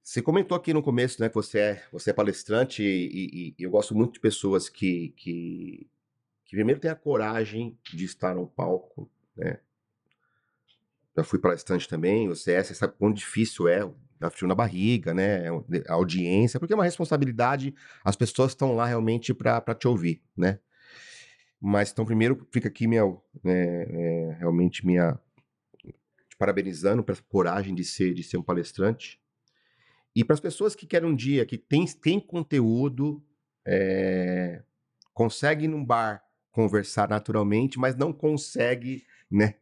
Você comentou aqui no começo, né, que você é, você é palestrante e, e, e eu gosto muito de pessoas que, que, que primeiro têm a coragem de estar no palco, né? Já fui palestrante também, você é, você sabe quão difícil é dá frio na barriga, né? A audiência, porque é uma responsabilidade, as pessoas estão lá realmente para te ouvir, né? Mas então, primeiro, fica aqui minha, né, é, realmente minha. Te parabenizando pela coragem de ser, de ser um palestrante. E para as pessoas que querem um dia, que tem, tem conteúdo, é, consegue num bar conversar naturalmente, mas não consegue, né?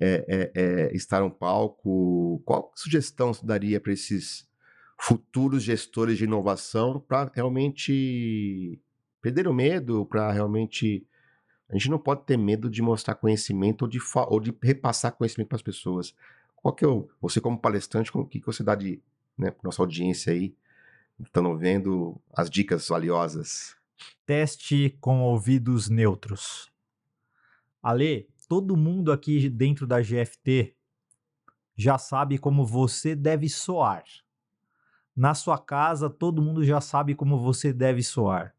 É, é, é, estar no palco? Qual sugestão você daria para esses futuros gestores de inovação para realmente perder o medo, para realmente. A gente não pode ter medo de mostrar conhecimento ou de, ou de repassar conhecimento para as pessoas. Qual que é o, você como palestrante, o que, que você dá de, né, nossa audiência aí, estão vendo as dicas valiosas? Teste com ouvidos neutros. Ale, todo mundo aqui dentro da GFT já sabe como você deve soar. Na sua casa, todo mundo já sabe como você deve soar.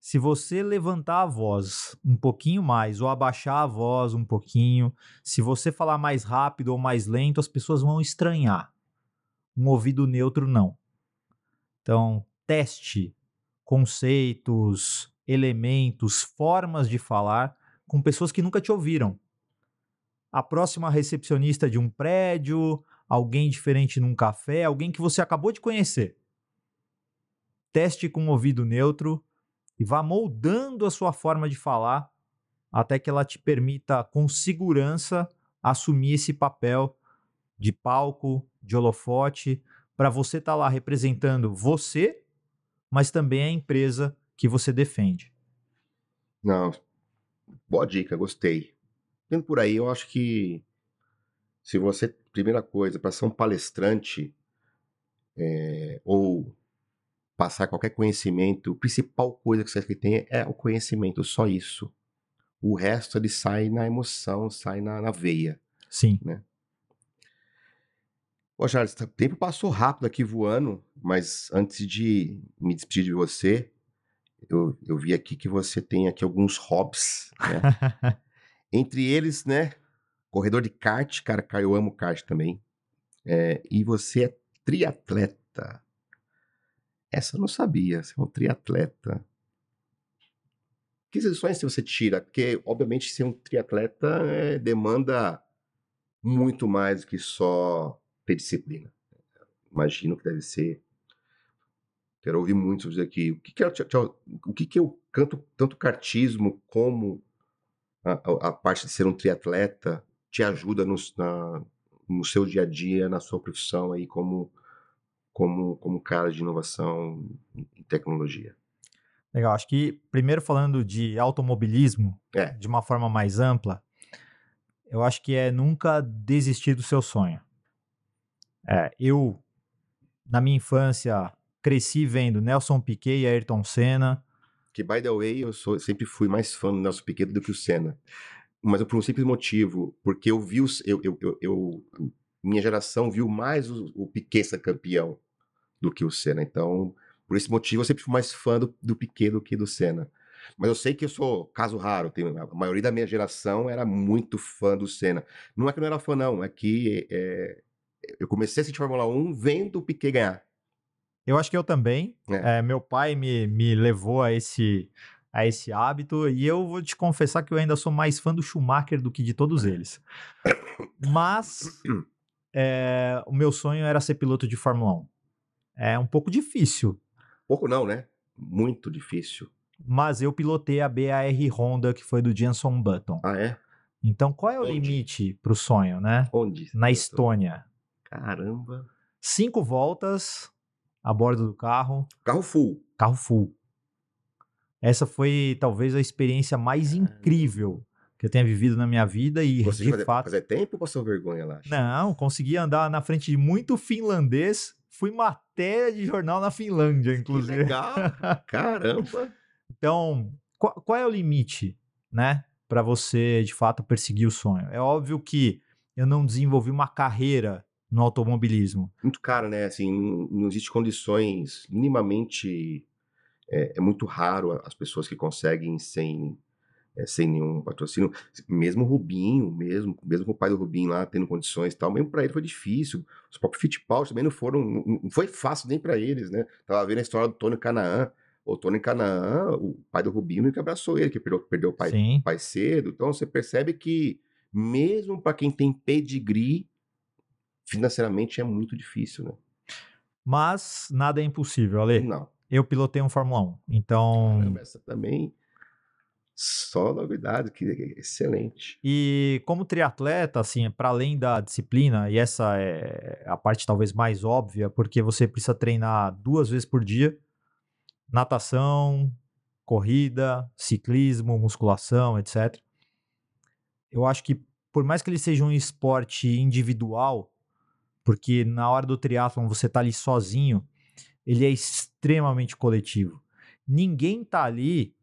Se você levantar a voz um pouquinho mais ou abaixar a voz um pouquinho, se você falar mais rápido ou mais lento, as pessoas vão estranhar. Um ouvido neutro, não. Então, teste conceitos, elementos, formas de falar com pessoas que nunca te ouviram. A próxima recepcionista de um prédio, alguém diferente num café, alguém que você acabou de conhecer. Teste com ouvido neutro e vá moldando a sua forma de falar até que ela te permita, com segurança, assumir esse papel de palco, de holofote, para você estar tá lá representando você mas também a empresa que você defende. Não, boa dica, gostei. Vendo por aí, eu acho que se você, primeira coisa, para ser um palestrante é, ou passar qualquer conhecimento, a principal coisa que você tem é o conhecimento, só isso. O resto ele sai na emoção, sai na, na veia. Sim. Né? Ô, Charles, o tempo passou rápido aqui voando, mas antes de me despedir de você, eu, eu vi aqui que você tem aqui alguns hobbies, né? Entre eles, né, corredor de kart, cara, eu amo kart também. É, e você é triatleta. Essa eu não sabia, você é um triatleta. Que lições você tira? Porque, obviamente, ser um triatleta é, demanda muito mais do que só ter disciplina. Imagino que deve ser. Quero ouvir muito dizer aqui. O que, que, é, o que, que eu canto tanto cartismo como a, a, a, parte de ser um triatleta te ajuda no, na, no seu dia a dia, na sua profissão aí como, como, como cara de inovação e tecnologia? Legal, acho que primeiro falando de automobilismo, é. de uma forma mais ampla, eu acho que é nunca desistir do seu sonho. É, eu, na minha infância, cresci vendo Nelson Piquet e Ayrton Senna. Que, by the way, eu sou, sempre fui mais fã do Nelson Piquet do que o Senna. Mas por um simples motivo, porque eu vi os, eu, eu, eu, eu minha geração viu mais o, o Piquet ser campeão do que o Senna. Então, por esse motivo, eu sempre fui mais fã do, do Piquet do que do Senna. Mas eu sei que eu sou caso raro. Tenho, a maioria da minha geração era muito fã do Senna. Não é que eu não era fã, não. É que é, eu comecei a assistir Fórmula 1 vendo o Piquet ganhar. Eu acho que eu também. É. É, meu pai me, me levou a esse, a esse hábito e eu vou te confessar que eu ainda sou mais fã do Schumacher do que de todos eles. Mas é, o meu sonho era ser piloto de Fórmula 1. É um pouco difícil. Pouco não, né? Muito difícil. Mas eu pilotei a BAR Honda, que foi do Jenson Button. Ah, é? Então, qual é o Onde? limite para o sonho, né? Onde? Na Estônia. Caramba. Cinco voltas a bordo do carro. Carro full. Carro full. Essa foi talvez a experiência mais incrível que eu tenha vivido na minha vida e Você de fazer, fato. Fazer tempo ou passou vergonha lá? Não, consegui andar na frente de muito finlandês. Fui matéria de jornal na Finlândia, inclusive. Que legal! Caramba! então, qual, qual é o limite, né, para você de fato perseguir o sonho? É óbvio que eu não desenvolvi uma carreira no automobilismo? Muito caro, né? Assim, não, não existe condições minimamente. É, é, muito raro as pessoas que conseguem sem, é, sem nenhum patrocínio. Mesmo o Rubinho, mesmo, mesmo o pai do Rubinho lá tendo condições e tal, mesmo para ele foi difícil. Os próprios Fittipaldi também não foram. Não foi fácil nem para eles, né? Tava vendo a história do Tony Canaan. O Tony Canaan, o pai do Rubinho, que abraçou ele, que perdeu, perdeu o pai, pai cedo. Então você percebe que, mesmo para quem tem pedigree, financeiramente é muito difícil, né? Mas nada é impossível, Ale. Não. Eu pilotei um Fórmula 1, então... Caramba, essa também... Só novidade, que excelente. E como triatleta, assim, para além da disciplina, e essa é a parte talvez mais óbvia, porque você precisa treinar duas vezes por dia, natação, corrida, ciclismo, musculação, etc. Eu acho que por mais que ele seja um esporte individual, porque na hora do triatlon você tá ali sozinho, ele é extremamente coletivo. Ninguém tá ali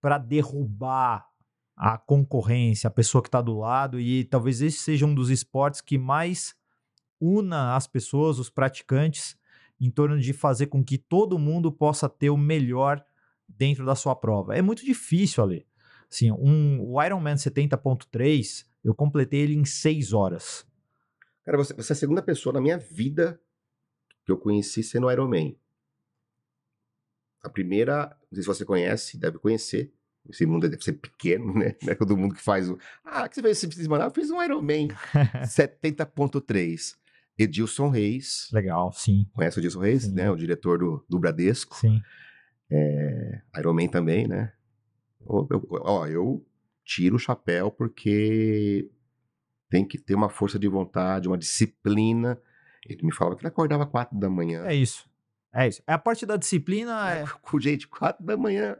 para derrubar a concorrência, a pessoa que está do lado, e talvez esse seja um dos esportes que mais una as pessoas, os praticantes, em torno de fazer com que todo mundo possa ter o melhor dentro da sua prova. É muito difícil, Ali. Assim, um, o Ironman 70.3, eu completei ele em seis horas. Cara, você, você é a segunda pessoa na minha vida que eu conheci sendo Ironman. A primeira, não sei se você conhece, deve conhecer. Esse mundo deve ser pequeno, né? Não é todo mundo que faz o. Ah, que você fez esse semana? Eu fiz um Ironman 70.3. Edilson Reis. Legal, sim. Conhece o Edilson Reis, Sim. né? O diretor do, do Bradesco. Sim. É, Ironman também, né? Ó, eu, ó, eu tiro o chapéu porque tem que ter uma força de vontade, uma disciplina. Ele me falava que ele acordava quatro da manhã. É isso. É isso. A parte da disciplina é, Gente, quatro da manhã.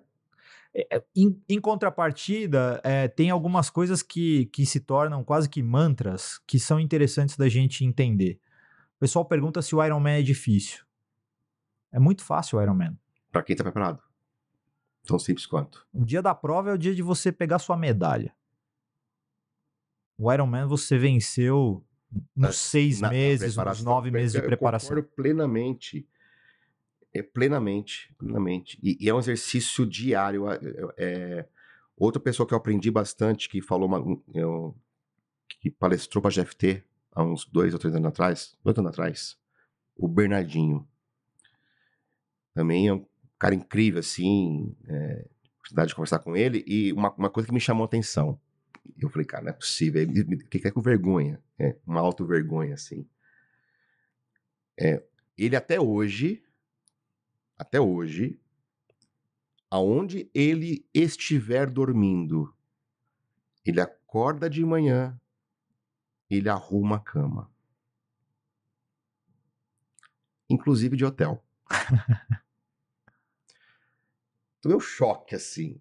É, Em, em contrapartida, é, tem algumas coisas que, que se tornam quase que mantras que são interessantes da gente entender. O pessoal pergunta se o Ironman é difícil. É muito fácil o Ironman. Pra quem tá preparado. Tão simples quanto. O dia da prova é o dia de você pegar sua medalha. O Ironman você venceu Na- nos seis Na- na meses, nos preparação. nove meses de Eu preparação. concordo plenamente. É, plenamente, plenamente. E, e é um exercício diário. é- é- outra pessoa que eu aprendi bastante, que falou, uma- um- eu- que palestrou para GFT há uns dois ou três anos atrás, dois anos atrás, o Bernardinho. Também é um cara incrível, assim, é, oportunidade de conversar com ele, e uma, uma coisa que me chamou a atenção. Eu falei, cara, não é possível. Ele- O que que é com vergonha? É, uma auto-vergonha, assim. É, ele até hoje, até hoje, aonde ele estiver dormindo, ele acorda de manhã, ele arruma a cama. Inclusive de hotel. Tomei um choque, assim.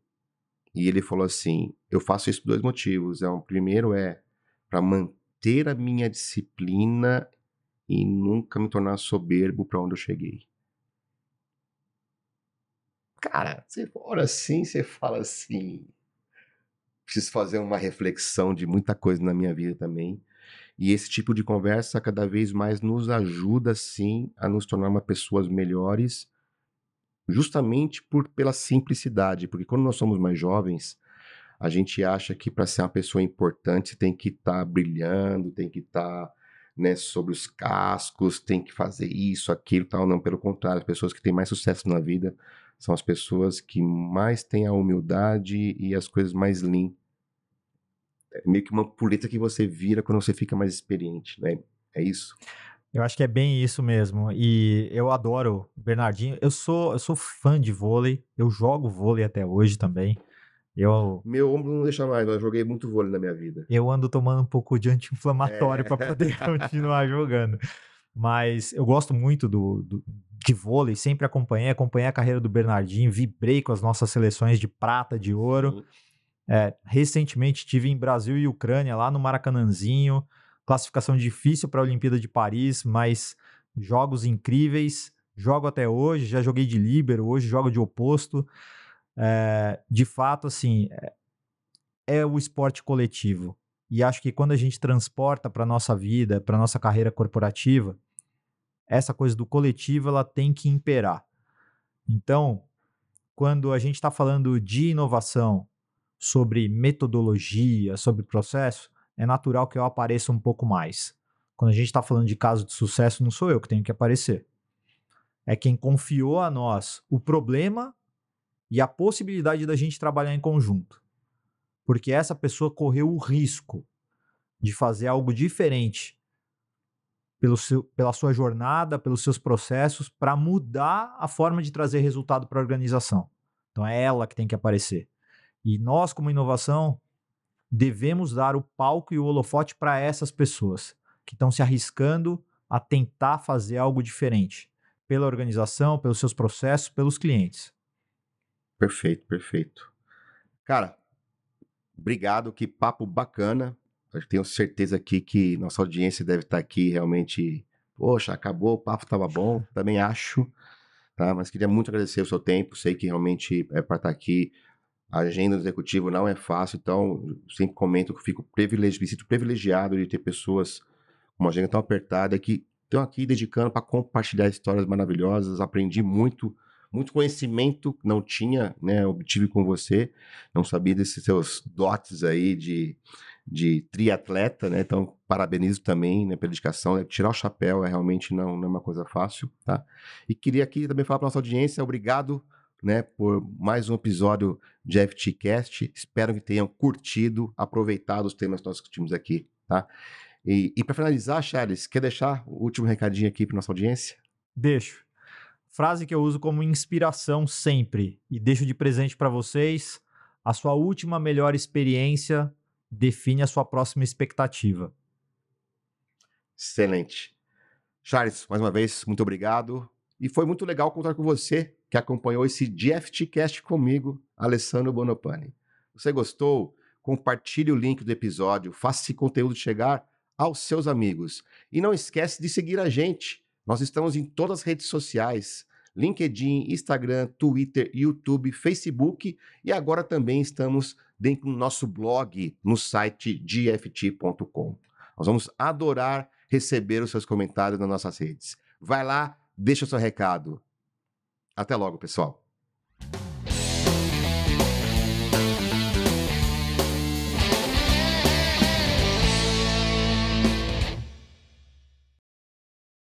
E ele falou assim: eu faço isso por dois motivos. É, o primeiro é para manter a minha disciplina e nunca me tornar soberbo para onde eu cheguei. Cara, você olha assim, você fala assim. Preciso fazer uma reflexão de muita coisa na minha vida também. E esse tipo de conversa cada vez mais nos ajuda, sim, a nos tornar uma pessoas melhores, justamente por pela simplicidade. Porque quando nós somos mais jovens, a gente acha que para ser uma pessoa importante tem que estar brilhando, tem que estar né, sobre os cascos, tem que fazer isso, aquilo, tal. Não, pelo contrário, as pessoas que têm mais sucesso na vida são as pessoas que mais têm a humildade e as coisas mais lean. É meio que uma puleta que você vira quando você fica mais experiente, né? É isso. Eu acho que é bem isso mesmo. E eu adoro Bernardinho. Eu sou, eu sou fã de vôlei. Eu jogo vôlei até hoje também. Eu, Meu ombro não deixa mais, eu joguei muito vôlei na minha vida. eu ando tomando um pouco de anti-inflamatório É. para poder continuar jogando. Mas eu gosto muito do, do- de vôlei, sempre acompanhei, acompanhei a carreira do Bernardinho, vibrei com as nossas seleções de prata, de ouro. É, recentemente tive em Brasil e Ucrânia, lá no Maracanãzinho. Classificação difícil para a Olimpíada de Paris, mas jogos incríveis. Jogo até hoje, já joguei de líbero, hoje jogo de oposto. É, de fato, assim, é, é o esporte coletivo. E acho que quando a gente transporta para nossa vida, para nossa carreira corporativa, essa coisa do coletivo ela tem que imperar. Então, quando a gente está falando de inovação, sobre metodologia, sobre processo, é natural que eu apareça um pouco mais. Quando a gente está falando de caso de sucesso, não sou eu que tenho que aparecer. É quem confiou a nós o problema e a possibilidade da gente trabalhar em conjunto. Porque essa pessoa correu o risco de fazer algo diferente pelo seu, pela sua jornada, pelos seus processos, para mudar a forma de trazer resultado para a organização. Então é ela que tem que aparecer. E nós, como inovação, devemos dar o palco e o holofote para essas pessoas que estão se arriscando a tentar fazer algo diferente pela organização, pelos seus processos, pelos clientes. Perfeito, perfeito. Cara, obrigado, que papo bacana. Eu tenho certeza aqui que nossa audiência deve estar aqui realmente. Poxa, acabou, o papo estava bom, também acho. Tá? Mas queria muito agradecer o seu tempo. Sei que realmente é para estar aqui. A agenda do executivo não é fácil, então sempre comento que fico privilegi me sinto privilegiado de ter pessoas uma agenda tão apertada que estão aqui dedicando para compartilhar histórias maravilhosas. Aprendi muito, muito conhecimento que não tinha, né? Obtive com você. Não sabia desses seus dotes aí de, de triatleta, né? Então, parabenizo também né, pela dedicação. Né? Tirar o chapéu é realmente não, não é uma coisa fácil, tá? E queria aqui também falar para nossa audiência, obrigado né, por mais um episódio de FTCast. Espero que tenham curtido, aproveitado os temas que nós discutimos aqui, tá? E, e para finalizar, Charles, quer deixar o último recadinho aqui para nossa audiência? Deixo. Frase que eu uso como inspiração sempre e deixo de presente para vocês. A sua última melhor experiência define a sua próxima expectativa. Excelente. Charles, mais uma vez, muito obrigado. E foi muito legal contar com você que acompanhou esse GFTcast comigo, Alessandro Bonopani. Você gostou? Compartilhe o link do episódio, faça esse conteúdo chegar aos seus amigos. E não esquece de seguir a gente. Nós estamos em todas as redes sociais: LinkedIn, Instagram, Twitter, YouTube, Facebook e agora também estamos dentro do nosso blog no site gft.com. Nós vamos adorar receber os seus comentários nas nossas redes. Vai lá, deixa o seu recado. Até logo, pessoal.